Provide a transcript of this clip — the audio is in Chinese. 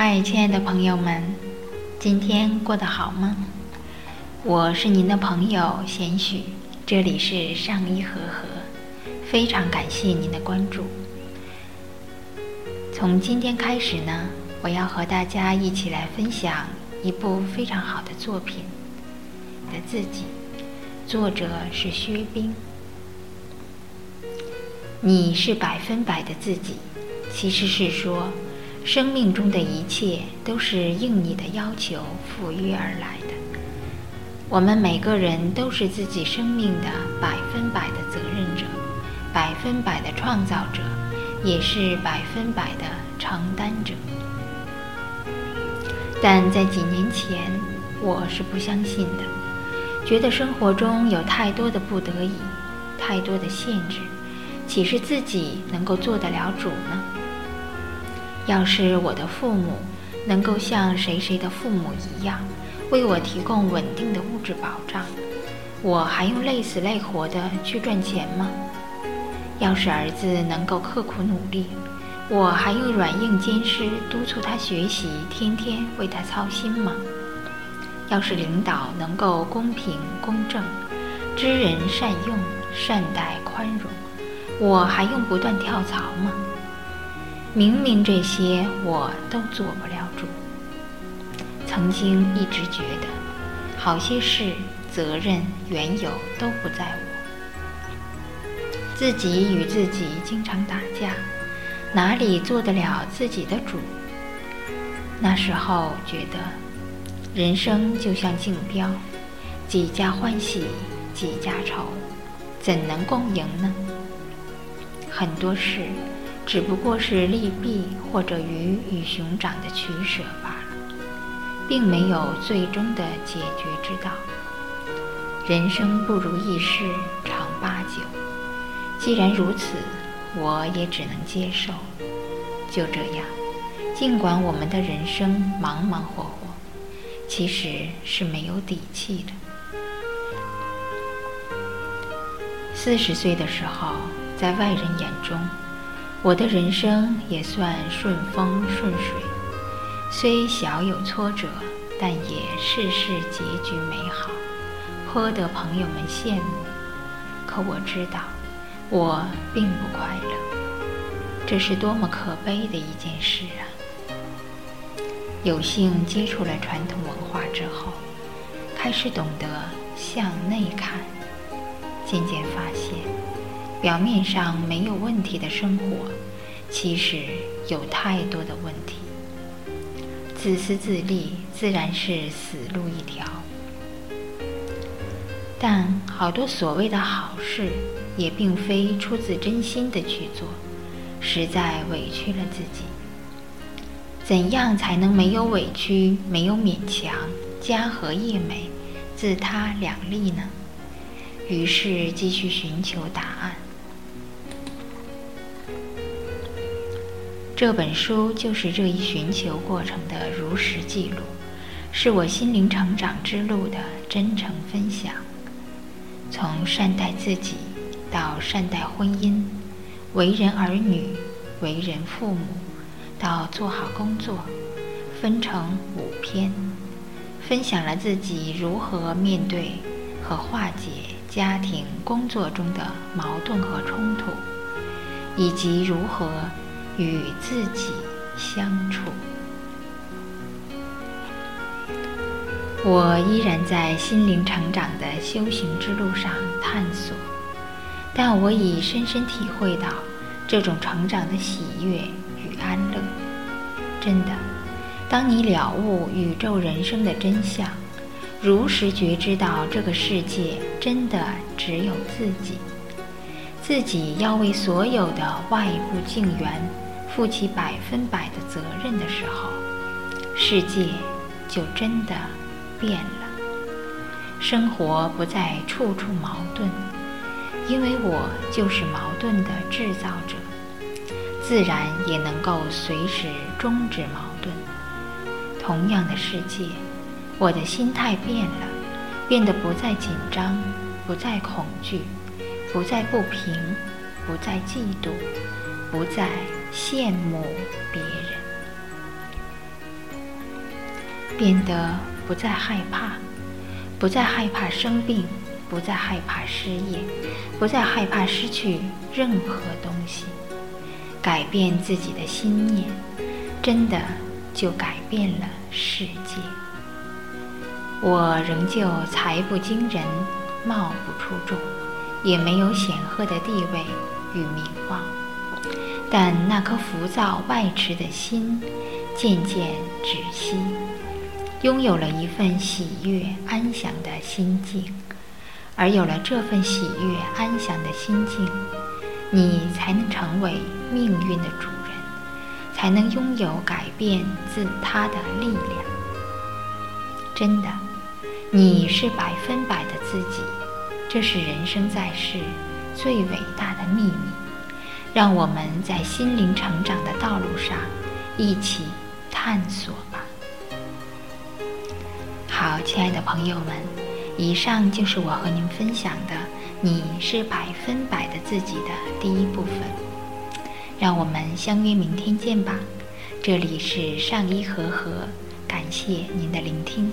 嗨，亲爱的朋友们，今天过得好吗？我是您的朋友贤许，这里是上医和和，非常感谢您的关注。从今天开始呢，我要和大家一起来分享一部非常好的作品的自己，作者是薛冰。你是百分百的自己，其实是说。生命中的一切都是应你的要求赋予而来的。我们每个人都是自己生命的百分百的责任者，百分百的创造者，也是百分百的承担者。但在几年前，我是不相信的，觉得生活中有太多的不得已，太多的限制，岂是自己能够做得了主呢？要是我的父母能够像谁谁的父母一样，为我提供稳定的物质保障，我还用累死累活的去赚钱吗？要是儿子能够刻苦努力，我还用软硬兼施督促他学习，天天为他操心吗？要是领导能够公平公正、知人善用、善待宽容，我还用不断跳槽吗？明明这些我都做不了主，曾经一直觉得，好些事责任缘由都不在我，自己与自己经常打架，哪里做得了自己的主？那时候觉得，人生就像竞标，几家欢喜几家愁，怎能共赢呢？很多事。只不过是利弊或者鱼与熊掌的取舍罢了，并没有最终的解决之道。人生不如意事常八九，既然如此，我也只能接受。就这样，尽管我们的人生忙忙活活，其实是没有底气的。四十岁的时候，在外人眼中。我的人生也算顺风顺水，虽小有挫折，但也事事结局美好，颇得朋友们羡慕。可我知道，我并不快乐，这是多么可悲的一件事啊！有幸接触了传统文化之后，开始懂得向内看，渐渐发现。表面上没有问题的生活，其实有太多的问题。自私自利自然是死路一条，但好多所谓的好事，也并非出自真心的去做，实在委屈了自己。怎样才能没有委屈、没有勉强，家和业美，自他两利呢？于是继续寻求答案。这本书就是这一寻求过程的如实记录，是我心灵成长之路的真诚分享。从善待自己到善待婚姻，为人儿女、为人父母，到做好工作，分成五篇，分享了自己如何面对和化解家庭、工作中的矛盾和冲突，以及如何。与自己相处，我依然在心灵成长的修行之路上探索，但我已深深体会到这种成长的喜悦与安乐。真的，当你了悟宇宙人生的真相，如实觉知到这个世界真的只有自己，自己要为所有的外部境缘。负起百分百的责任的时候，世界就真的变了。生活不再处处矛盾，因为我就是矛盾的制造者，自然也能够随时终止矛盾。同样的世界，我的心态变了，变得不再紧张，不再恐惧，不再不平，不再嫉妒，不再。羡慕别人，变得不再害怕，不再害怕生病，不再害怕失业，不再害怕失去任何东西。改变自己的心念，真的就改变了世界。我仍旧财不惊人，貌不出众，也没有显赫的地位与名望，但那颗浮躁外驰的心渐渐止息，拥有了一份喜悦安详的心境。而有了这份喜悦安详的心境，你才能成为命运的主人，才能拥有改变自他的力量。真的。你是百分百的自己，这是人生在世最伟大的秘密。让我们在心灵成长的道路上一起探索吧。好，亲爱的朋友们，以上就是我和您分享的“你是百分百的自己”的第一部分。让我们相约明天见吧。这里是上医和和，感谢您的聆听。